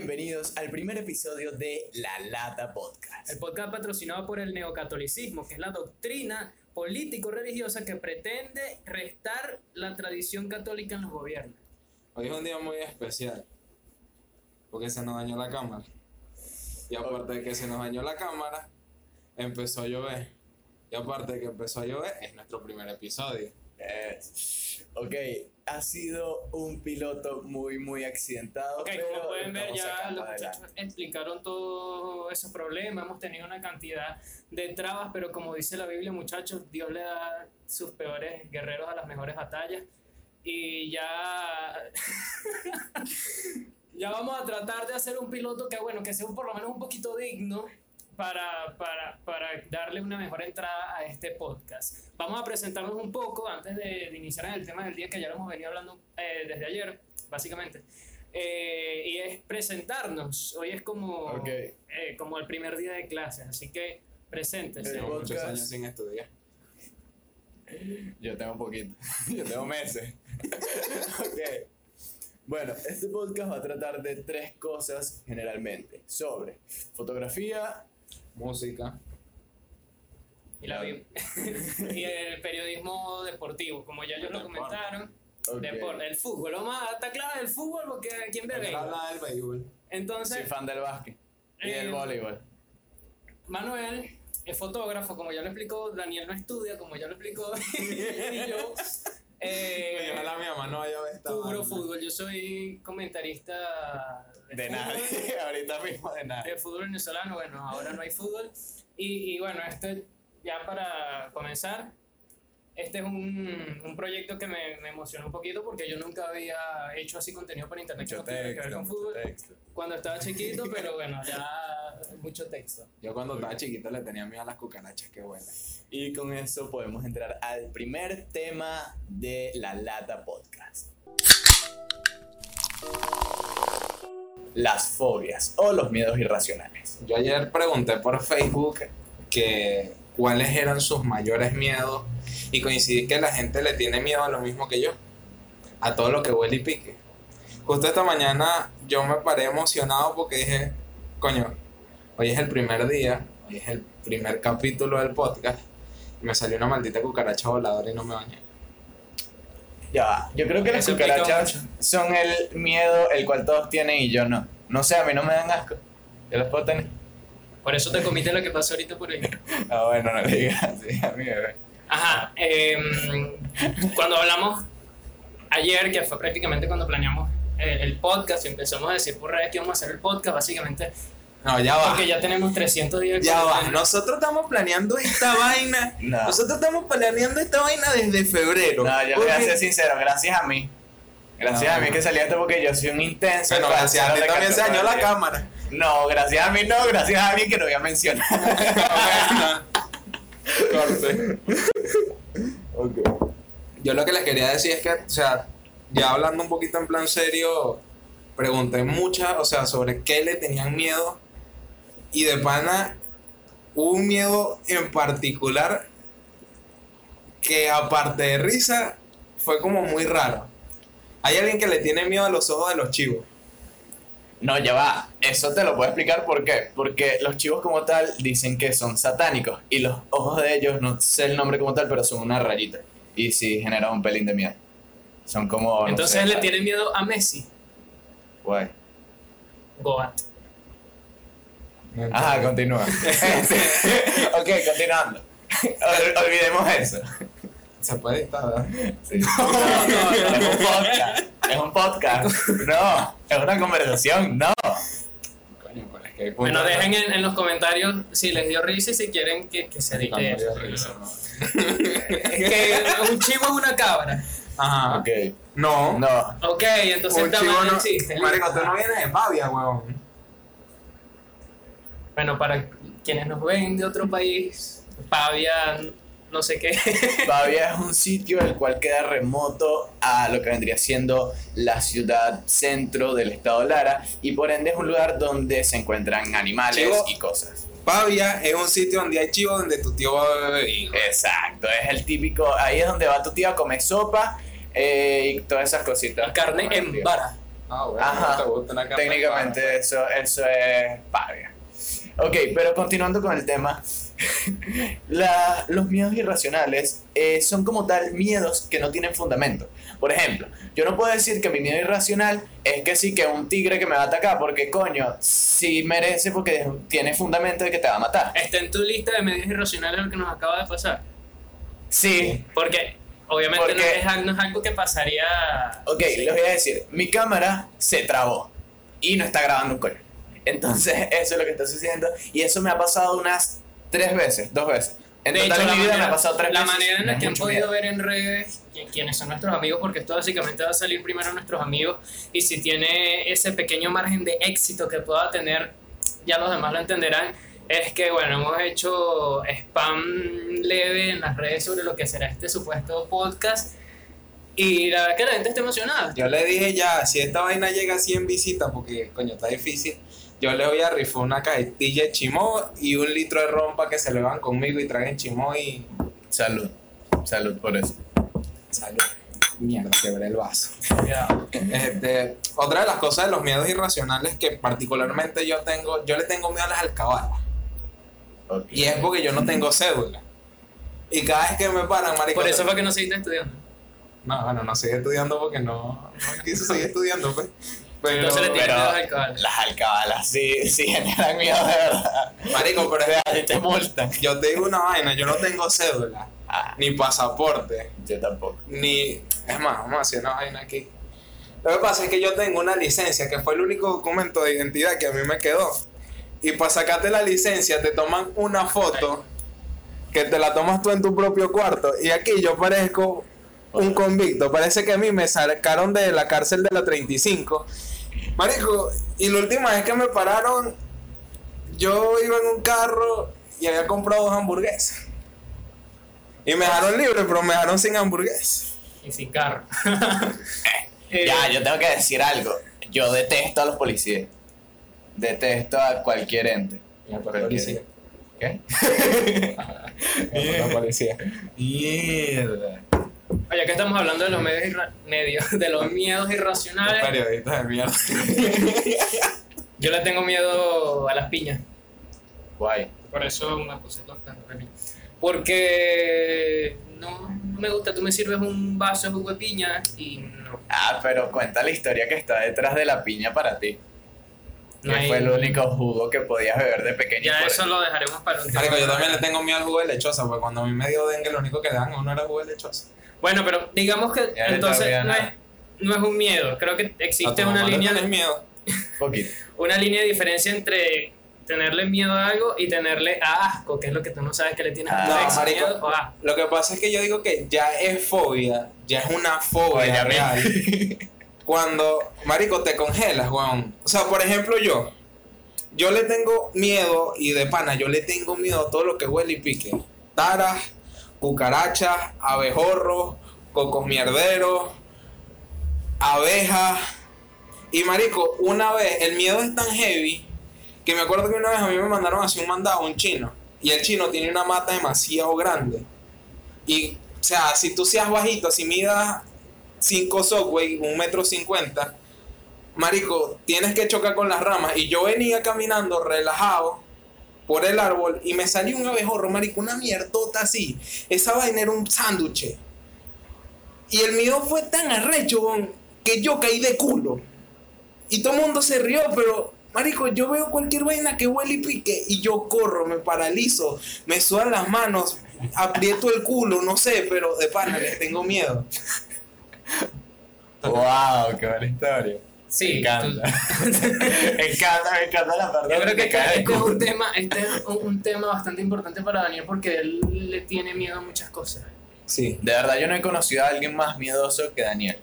bienvenidos al primer episodio de La Lata Podcast. El podcast patrocinado por el neocatolicismo, que es la doctrina político-religiosa que pretende restar la tradición católica en los gobiernos. Hoy es un día muy especial. Porque se nos dañó la cámara. Y aparte de que se nos dañó la cámara, empezó a llover. Y aparte de que empezó a llover, es nuestro primer episodio. Eh, ok, ha sido un piloto muy, muy accidentado. Pero como pueden ver, ya los muchachos explicaron todos esos problemas. Hemos tenido una cantidad de trabas, pero como dice la Biblia, muchachos, Dios le da sus peores guerreros a las mejores batallas. Y ya. ya vamos a tratar de hacer un piloto que, bueno, que sea un- por lo menos un poquito digno. Para, para, para darle una mejor entrada a este podcast. Vamos a presentarnos un poco antes de, de iniciar en el tema del día que ya lo hemos venido hablando eh, desde ayer, básicamente. Eh, y es presentarnos. Hoy es como, Ok. eh, como el primer día de clases, así que preséntense. El Tengo muchos podcast. años sin estudiar. Yo tengo poquito, yo tengo meses. ok. Bueno, este podcast va a tratar de tres cosas generalmente. Sobre fotografía, Música. Y, la y el periodismo deportivo, como ya ellos lo comentaron. ok. Deporte, el fútbol, vamos a estar claro del fútbol porque quién hablar del béisbol. soy Entonces, fan del básquet y del Eh, voleibol. Manuel es fotógrafo, como ya lo explicó, Daniel no estudia, como ya lo explicó, y yo eh, Ojalá mi mamá no haya estado. cubro fútbol, yo soy comentarista De fútbol, nadie, ahorita mismo de nadie. de fútbol venezolano, bueno, ahora no hay fútbol, y, y bueno, esto ya para comenzar, este es un, un proyecto que me, me emociona un poquito porque yo nunca había hecho así contenido por internet que Mucho no tuviera que ver texto, con fútbol texto. cuando estaba chiquito, pero bueno, ya mucho texto. Yo cuando estaba chiquito le tenía miedo a las cucarachas que vuelan. Y con eso podemos entrar al primer tema de la Lata Podcast. Las fobias o los miedos irracionales. Yo ayer pregunté por Facebook que cuáles eran sus mayores miedos y coincidí que la gente le tiene miedo a lo mismo que yo, a todo lo que huele y pique. Justo esta mañana yo me paré emocionado porque dije, coño, hoy es el primer día, hoy es el primer capítulo del podcast y me salió una maldita cucaracha voladora y no me bañé. Ya va, yo creo que las cucarachas son el miedo el cual todos tienen y yo no. No sé, a mí no me dan asco. Yo las puedo tener. Por eso te comité lo que pasó ahorita por ahí. Ah, bueno, no le digas así a mi bebé. Ajá, em, cuando hablamos ayer, que fue prácticamente cuando planeamos el, el podcast y empezamos a decir por redes que íbamos a hacer el podcast, básicamente, No, ya va. porque ya tenemos 300 días. Ya va, nosotros estamos planeando esta vaina. No. Nosotros estamos planeando esta vaina desde febrero. No, yo voy a Porque- ser sincero, gracias a mí. Gracias No. a mí que salí esto porque yo soy un intenso. Bueno, gracias a ti de también se dañó la cámara. No, gracias a mí no, gracias a mí que no voy a mencionar. Corte. Yo lo que les quería decir es que, o sea, ya hablando un poquito en plan serio, pregunté muchas, o sea, sobre qué le tenían miedo. Y de pana, hubo un miedo en particular que aparte de risa, fue como muy raro. Hay alguien que le tiene miedo a los ojos de los chivos. No, ya va. Eso te lo puedo explicar por qué. Porque los chivos como tal dicen que son satánicos. Y los ojos de ellos, no sé el nombre como tal, pero son una rayita. Y sí genera un pelín de miedo. Son como... no Entonces sé, le tiene miedo a Messi. Guay. Goat. Ajá, continúa. ok, continuando. Ol- olvidemos eso. Se puede editar, ¿verdad? Sí. No, no, no, es un podcast. Es un podcast. No, es una conversación. No. Coño, pero es que hay Bueno, dejen en, en los comentarios si les dio risa y si quieren que, que se edite eso. risa. Es que un chivo es una cabra. Ajá. Ok. No. No. Ok, entonces Un chivo no. existe. Marico, tú no vienes de Pavia, huevón. Bueno, para quienes nos ven de otro país, Pavia, no sé qué. Pavia es un sitio el cual queda remoto a lo que vendría siendo la ciudad centro del estado Lara y por ende es un lugar donde se encuentran animales Chivo. y cosas. Pavia es un sitio donde hay chivos donde tu tío va a beber. Exacto, es el típico, ahí es donde va tu tío a comer sopa eh, y todas esas cositas. Carne en vara. Ah, bueno, Ajá. no te gusta una carne Técnicamente eso, eso es paga. Ok, pero continuando con el tema. La- los miedos irracionales eh, son como tal miedos que no tienen fundamento. Por ejemplo, yo no puedo decir que mi miedo irracional es que sí que un tigre que me va a atacar, porque coño, sí merece porque tiene fundamento de que te va a matar. Está en tu lista de medios irracionales lo que nos acaba de pasar. Sí, Porque obviamente no, Porque- es, al- no es algo que pasaría. Ok, Sí. les voy a decir, mi cámara se trabó y no está grabando un coño. Entonces, eso es lo que está sucediendo. Y eso me ha pasado unas tres veces, dos veces. En de total hecho, en la mi vida manera, me ha pasado tres la veces. manera en la que han podido miedo. ver en redes qui- quiénes son nuestros amigos, porque esto básicamente va a salir primero a nuestros amigos y si tiene ese pequeño margen de éxito que pueda tener, ya los demás lo entenderán, es que bueno, hemos hecho spam leve en las redes sobre lo que será este supuesto podcast y la verdad que la gente está emocionada. Yo le dije ya, si esta vaina llega a 100 visitas, porque coño, está difícil, yo le voy a rifar una cajetilla de chimó y un litro de ron para que se lo van conmigo y traigan chimó y Salud. Salud por eso. salud. Mierda, quebré el vaso. Este, otra de las cosas de los miedos irracionales que particularmente yo tengo, yo le tengo miedo a las alcabalas. Y es porque yo no tengo cédula. Y cada vez que me paran, marico. Por eso fue que no seguiste estudiando. No, bueno, no sigue estudiando porque no, no quise seguir estudiando, pues. Pero, Entonces le tienes pero- miedo al alcohol. Las alcabalas sí, sí generan miedo de verdad. marico, pero sea, si te multan. yo te digo una vaina, yo no tengo cédula, Ah, ni pasaporte, yo tampoco. ni... Es más, vamos a hacer una vaina aquí. Lo que pasa es que yo tengo una licencia, que fue el único documento de identidad que a mí me quedó. Y para sacarte la licencia te toman una foto que te la tomas tú en tu propio cuarto. Y aquí yo parezco un convicto. Parece que a mí me sacaron de la cárcel de la 35. Marico, y la última vez que me pararon, yo iba en un carro y había comprado dos hamburguesas. Y me dejaron libre, pero me dejaron sin hamburguesas. Y sin carro. Eh, Ya, yo tengo que decir algo. Yo detesto a los policías. Detesto a cualquier ente. Cualquier- ¿Qué? La policía. Mierda. Oye, que estamos hablando de los medios, irra- medios de los miedos Los irracionales. periodistas de mierda. Yo le tengo miedo a las piñas. Guay. Por eso me puse tostando de piña. Porque no, no me gusta. Tú me sirves un vaso de jugo de piña y no. Ah, pero cuenta la historia que está detrás de la piña para ti. no que hay- fue el único jugo que podías beber de pequeño. Ya eso lo dejaremos para un tema. Marico, yo también le tengo miedo al jugo de lechosa, porque cuando a mí me dio dengue, lo único que dan a uno era jugo de lechosa. Bueno, pero digamos que Ya entonces no es, no es un miedo. Creo que ¿A tu existe una línea, de, miedo? Una línea de diferencia entre tenerle miedo a algo y tenerle a asco, que es lo que tú no sabes que le tienes Ah, No, ex, marico, miedo o asco. lo que pasa es que yo digo que ya es fobia, ya es una fobia real. Cuando, marico, te congelas, weón. O sea, por ejemplo, yo, yo le tengo miedo, y de pana, yo le tengo miedo a todo lo que huele y pique. Taras, cucarachas, abejorros, cocos mierderos, abejas. Y marico, una vez, el miedo es tan heavy que me acuerdo que una vez a mí me mandaron así un mandado un chino. Y el chino tiene una mata demasiado grande. Y, o sea, si tú seas bajito, si midas 5 Subway, un metro cincuenta, marico, tienes que chocar con las ramas. Y yo venía caminando relajado por el árbol y me salió un abejorro, marico, una mierdota así. Esa vaina era un sándwich. Y el miedo fue tan arrecho, que yo caí de culo. Y todo el mundo se rió, pero, marico, yo veo cualquier vaina que huele y pique y yo corro, me paralizo, me sudan las manos, aprieto el culo, no sé, pero de pana tengo miedo. wow, qué buena historia. Sí, me encanta. me encanta, me encanta la parte Yo creo que cae este, es un tema, este es un, un tema bastante importante para Daniel porque él le tiene miedo a muchas cosas. Sí. De verdad, yo no he conocido a alguien más miedoso que Daniel.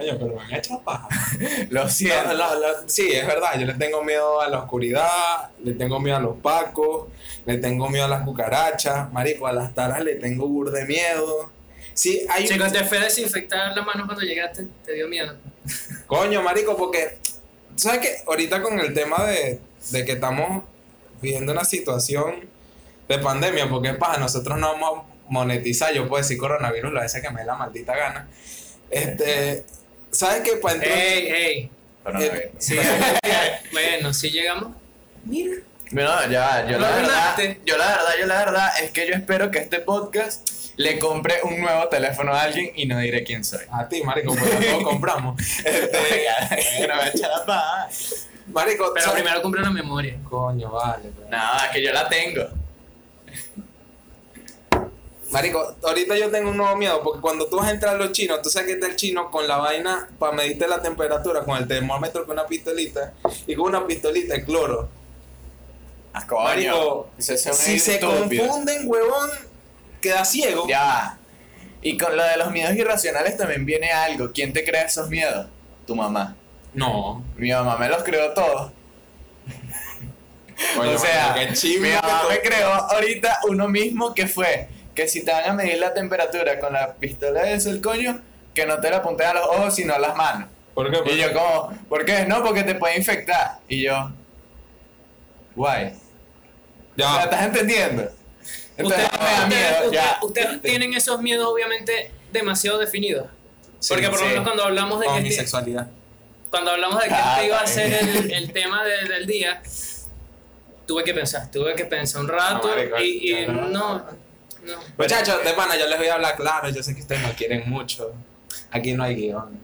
Oye, pero me han hecho paja. Lo siento. No, no, no, sí, es verdad, yo le tengo miedo a la oscuridad, le tengo miedo a los pacos, le tengo miedo a las cucarachas, marico, a las taras le tengo burde miedo. Sí, hay un... Chicos, te fue a desinfectar las manos cuando llegaste, te dio miedo. Coño, marico, porque, ¿sabes qué? Ahorita con el tema de, de que estamos viviendo una situación de pandemia, porque para nosotros no vamos a monetizar, yo puedo decir coronavirus las veces que me dé la maldita gana. Este, ¿sabes qué? Para entrar- ¡Ey, ey! coronavirus. Eh, Sí, bueno, si llegamos. Mira. Bueno, ya, yo la verdad, yo la verdad, yo la verdad es que yo espero que este podcast le compre un nuevo teléfono a alguien y no diré quién soy. A ti, marico, pues ya todos compramos. Este, no me echa la paja. marico, Pero ¿sabes? primero compré una memoria. Coño, vale. pues. Nada, es que yo la tengo. Marico, ahorita yo tengo un nuevo miedo porque cuando tú vas a entrar a los chinos, tú sabes que está el chino con la vaina para medirte la temperatura, con el termómetro con una pistolita y con una pistolita de cloro. Ah, coño. Marico, si se estúpido. confunden, huevón, queda ciego. Ya. Y con lo de los miedos irracionales también viene algo. ¿Quién te crea esos miedos? Tu mamá. No. Mi mamá me los creó todos. O sea, mi mamá me creó ahorita uno mismo que fue que si te van a medir la temperatura con la pistola de el coño, que no te la apuntes a los ojos sino a las manos. ¿Por qué? ¿Por Y qué? yo como, ¿por qué? No, porque te puede infectar. Y yo, guay. Ya. ¿Me estás entendiendo? Entonces Ustedes, me da ustedes- miedo, ustedes- ya. ustedes tienen esos miedos obviamente demasiado definidos. Sí, Porque por lo sí. menos cuando hablamos de que mi este- sexualidad. cuando hablamos de que Ah, este iba a ser el, el tema de- del día, tuve que pensar, tuve que pensar un rato No, marico, y, no. no, no. Muchachos, de pana, yo les voy a hablar claro. Yo sé que ustedes no quieren mucho. Aquí no hay guion.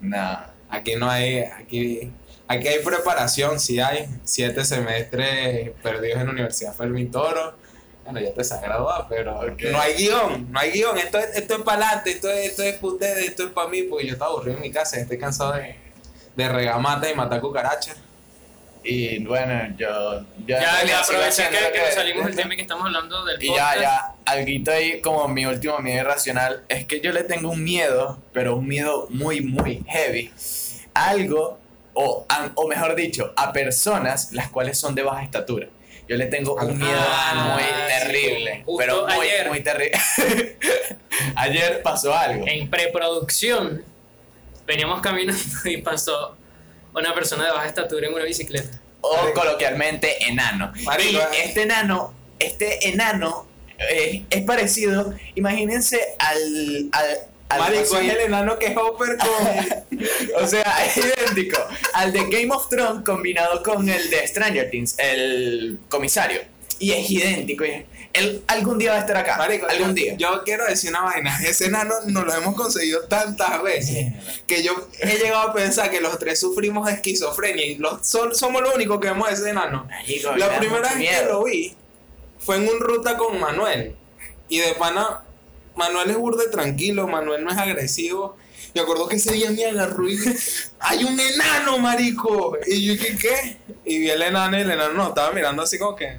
No. Aquí no hay. Aquí, aquí hay preparación, sí hay. Siete semestres perdidos en la Universidad Fermín Toro. Bueno, ya te se graduado, pero no hay guion. No hay guion. Esto es, esto es para adelante. Esto es, esto es para ustedes. Esto es para mí. Porque yo estoy aburrido en mi casa. Estoy cansado de, de regamata y matar cucarachas. Y bueno, yo. yo Ya, ya, aprovecha haciendo que, nos salimos del tema y que estamos hablando del Y podcast. ya, ya, alguito ahí como mi último miedo irracional es que yo le tengo un miedo, pero un miedo muy, muy heavy. Algo, o, a- o mejor dicho, a personas las cuales son de baja estatura. Yo le tengo un miedo Ah, muy sí. terrible, Justo pero muy, ayer. muy terrible. ayer pasó algo. En preproducción, veníamos caminando y pasó una persona de baja estatura en una bicicleta. O coloquialmente enano. Marico, y eh. este enano, este enano eh, es parecido, imagínense al al Marico, es el enano que es Hopper con. O sea, es idéntico al de Game of Thrones combinado con el de Stranger Things, el comisario. Y es idéntico. y Él algún día va a estar acá. Marico, algún yo, día. yo quiero decir una vaina. Ese enano nos lo hemos conseguido tantas veces que yo he llegado a pensar que los tres sufrimos de esquizofrenia y los, somos los únicos que vemos a ese enano. Marico, La primera vez que lo vi fue en un ruta con Manuel. Y de pana, Manuel es burde tranquilo, Manuel no es agresivo. Me acuerdo que ese día me agarró y ¡hay un enano, marico! Y yo dije, ¿qué? Y vi el enano y el enano nos estaba mirando así como que...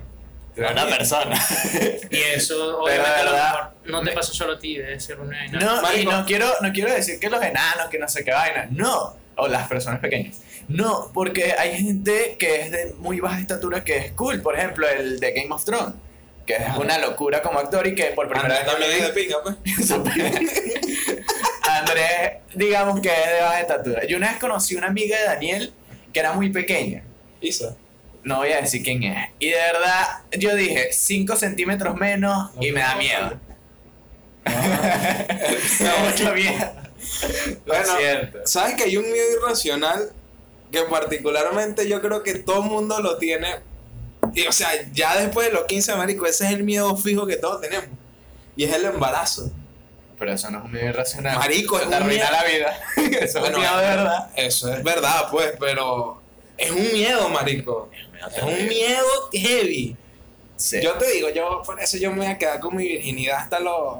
Una persona. Y eso, Pero obviamente, de a lo verdad- mejor no te pasó solo a ti, debe ser una enana. No, y Marico. no quiero, no quiero decir que los enanos, que no sé qué vaina. No. O las personas pequeñas. No, porque hay gente que es de muy baja estatura que es cool. Por ejemplo, el de Game of Thrones. Que es una locura como actor y que por primera Andrés vez también es de pinga, pues. Andrés, digamos que es de baja estatura. Yo una vez conocí una amiga de Daniel que era muy pequeña. Isa. No voy a decir quién es. Y de verdad, yo dije 5 centímetros menos y me da miedo. Me da mucho miedo. Bueno. ¿Sabes que hay un miedo irracional que particularmente yo creo que todo el mundo lo tiene? Y o sea, ya después de los 15, marico, ese es el miedo fijo que todos tenemos. Y es el embarazo. Pero eso no es un miedo irracional. Marico, Eso es te un arruina miedo- la vida. Eso es Bueno, un miedo de verdad. Eso es verdad, pues, pero es un miedo, marico. Es un miedo heavy. Sí. Yo te digo, yo por eso yo me voy a quedar con mi virginidad hasta los...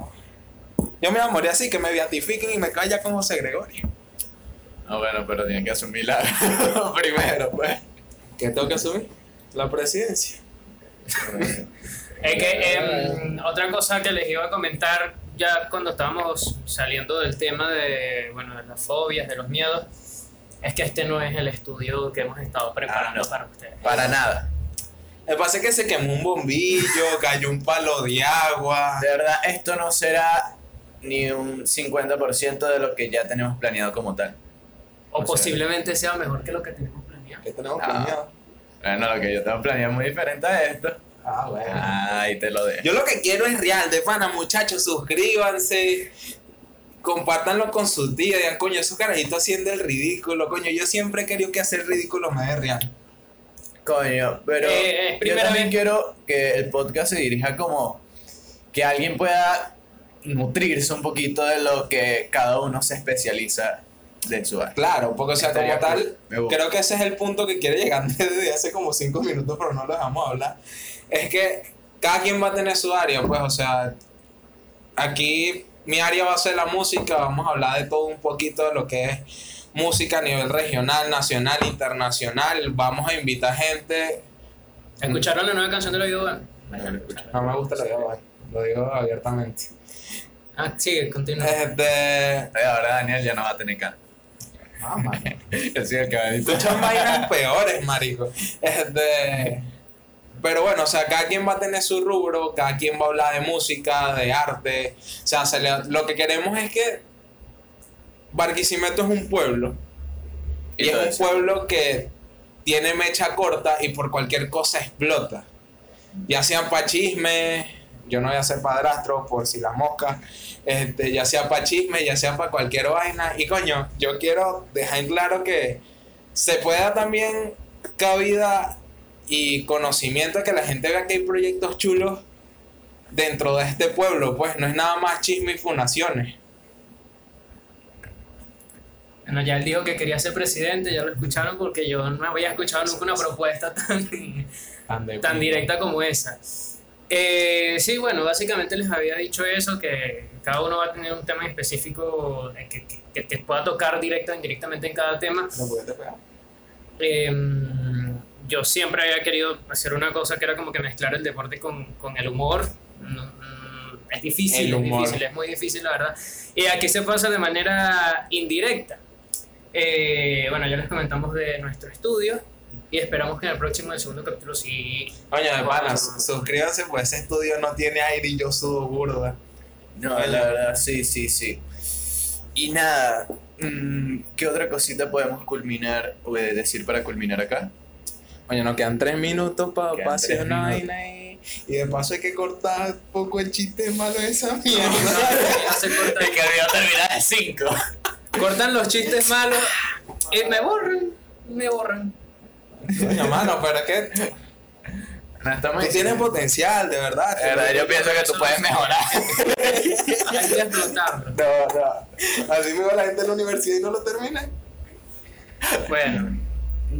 Yo me voy a morir así, que me beatifiquen y me calla con José Gregorio. No, bueno, pero tienes que asumirla primero, pues. ¿Qué tengo que asumir? La presidencia. Es que em, otra cosa que les iba a comentar ya cuando estábamos saliendo del tema de, bueno, de las fobias, de los miedos, es que este no es el estudio que hemos estado preparando Ah, no. para ustedes. Para nada. Me pasa que se quemó un bombillo, cayó un palo de agua. De verdad, esto no será ni un 50% de lo que ya tenemos planeado como tal. O posiblemente sea mejor que lo que tenemos planeado. ¿Qué tenemos Ah. planeado? Bueno, lo que yo tengo planeado es muy diferente a esto. Ah, bueno. Ahí te lo dejo. Yo lo que quiero es real, de pana, muchachos, suscríbanse. compártanlo con sus tías, digan, coño, esos carajitos haciendo el ridículo, coño, yo siempre he querido que hacer ridículo me dé real. Coño, pero Eh, eh, yo también vez- quiero que el podcast se dirija como que alguien pueda nutrirse un poquito de lo que cada uno se especializa de su área. Claro, porque o sea, como Estaría tal, cool. Me gusta. creo que ese es el punto que quiere llegar desde hace como cinco minutos, pero no lo dejamos hablar. Es que cada quien va a tener su área, pues, o sea, aquí mi área va a ser la música, vamos a hablar de todo un poquito de lo que es música a nivel regional, nacional, internacional, vamos a invitar gente. ¿Escucharon la nueva canción de los Yogan? No me gusta lo digo, lo digo abiertamente. Ah, sigue, continúa. Este, Ahora Daniel ya no va a tener cara. Ah. Yo soy el. Escuchan vainas peores, marico. Este, pero bueno, o sea, cada quien va a tener su rubro, cada quien va a hablar de música, de arte. O sea, se le- lo que queremos es que Barquisimeto es un pueblo. Y, es un pueblo que tiene mecha corta y por cualquier cosa explota. Ya sean pa' chisme, yo no voy a ser padrastro por si las moscas, este, ya sea pa' chisme, ya sea para cualquier vaina. Y coño, yo quiero dejar en claro que se pueda también cabida y conocimiento que la gente vea que hay proyectos chulos dentro de este pueblo, pues no es nada más chisme y funaciones. Bueno, ya él dijo que quería ser presidente, ya lo escucharon porque yo no había escuchado nunca una propuesta tan, tan directa como esa. Eh, sí, bueno, básicamente les había dicho eso, que cada uno va a tener un tema específico eh, que, que- que te pueda tocar directa o indirectamente en cada tema. Eh, yo siempre había querido hacer una cosa que era como que mezclar el deporte con, con el humor. Mm, es difícil, es difícil, es muy difícil, la verdad. Y aquí se pasa de manera indirecta. Eh, bueno, ya les comentamos de nuestro estudio y esperamos que en el próximo, el segundo capítulo, sí. Coño, de panas, suscríbanse, pues ese estudio no tiene aire y yo sudo burda. No, la verdad, sí, sí, sí. Y nada, mm, ¿qué otra cosita podemos culminar o de decir para culminar acá? Coño, nos quedan tres minutos para Quedan una minutos. vaina ahí. Y de paso hay que cortar un poco el chiste malo de esa mierda. Ya se corta- Es que el video termina de 5. cortan los chistes malos y me borran, me borran. Coño, mano, pero es que No estamos tú tienes potencial, de verdad. De verdad, yo pienso que tú puedes mejorar. Hay que explotarlo. No, no. Así me va la gente de la universidad y no lo termina. Bueno,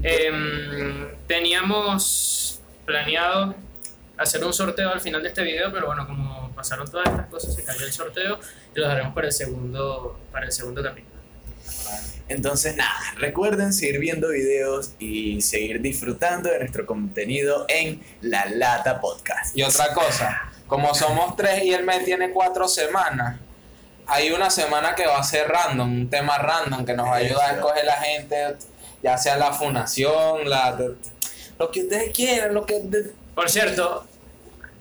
em, teníamos planeado hacer un sorteo al final de este video, pero bueno, como pasaron todas estas cosas, se cayó el sorteo y lo daremos para el segundo, para el segundo capítulo. Entonces, nada, recuerden seguir viendo videos y seguir disfrutando de nuestro contenido en La Lata Podcast. Y otra cosa, como somos tres y el mes tiene cuatro semanas, hay una semana que va a ser random, un tema random que nos va a ayudar a Eso. escoger la gente, ya sea la fundación, la, lo que ustedes quieran, lo que... Por cierto,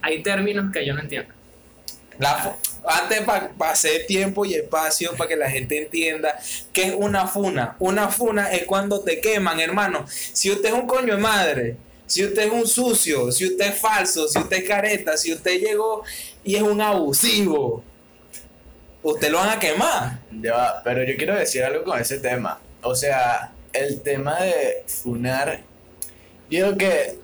hay términos que yo no entiendo. La, antes para hacer tiempo y espacio para que la gente entienda qué es una funa. Una funa es cuando te queman, hermano. Si usted es un coño de madre, si usted es un sucio, si usted es falso, si usted es careta, si usted llegó y es un abusivo, usted lo van a quemar. Ya pero yo quiero decir algo con ese tema. O sea, el tema de funar, yo que,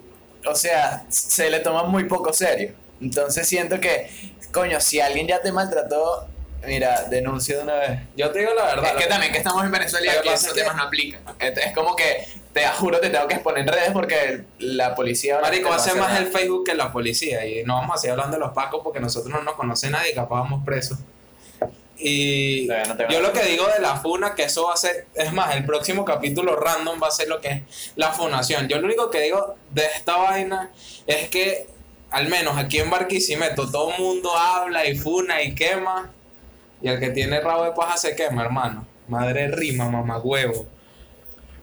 o sea, se le toma muy poco serio. Entonces siento que, coño, si alguien ya te maltrató, mira, denuncia de una vez. Yo te digo la verdad. Es que también que estamos en Venezuela y aquí esos temas no aplican. Es es como que, te juro, te tengo que exponer en redes porque la policía... ahora Marico, te va a hace hacer más nada. el Facebook que la policía. Y no vamos a seguir hablando de los pacos porque nosotros no nos conoce nadie y capaz vamos presos. Y no yo lo que digo de la funa, que eso va a ser, es más, el próximo capítulo random va a ser lo que es la funación. Yo lo único que digo de esta vaina es que, al menos aquí en Barquisimeto, todo el mundo habla y funa y quema. Y el que tiene rabo de paja se quema, hermano. Madre rima, mamá huevo.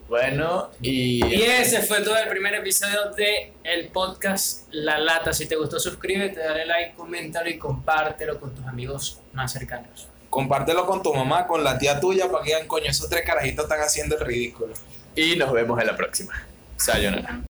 Bueno, y... Y ese fue todo el primer episodio de el podcast La Lata. Si te gustó, suscríbete, dale like, coméntalo y compártelo con tus amigos más cercanos. Compártelo con tu mamá, con la tía tuya, para que digan, coño, esos tres carajitos están haciendo el ridículo. Y nos vemos en la próxima. Sayonara.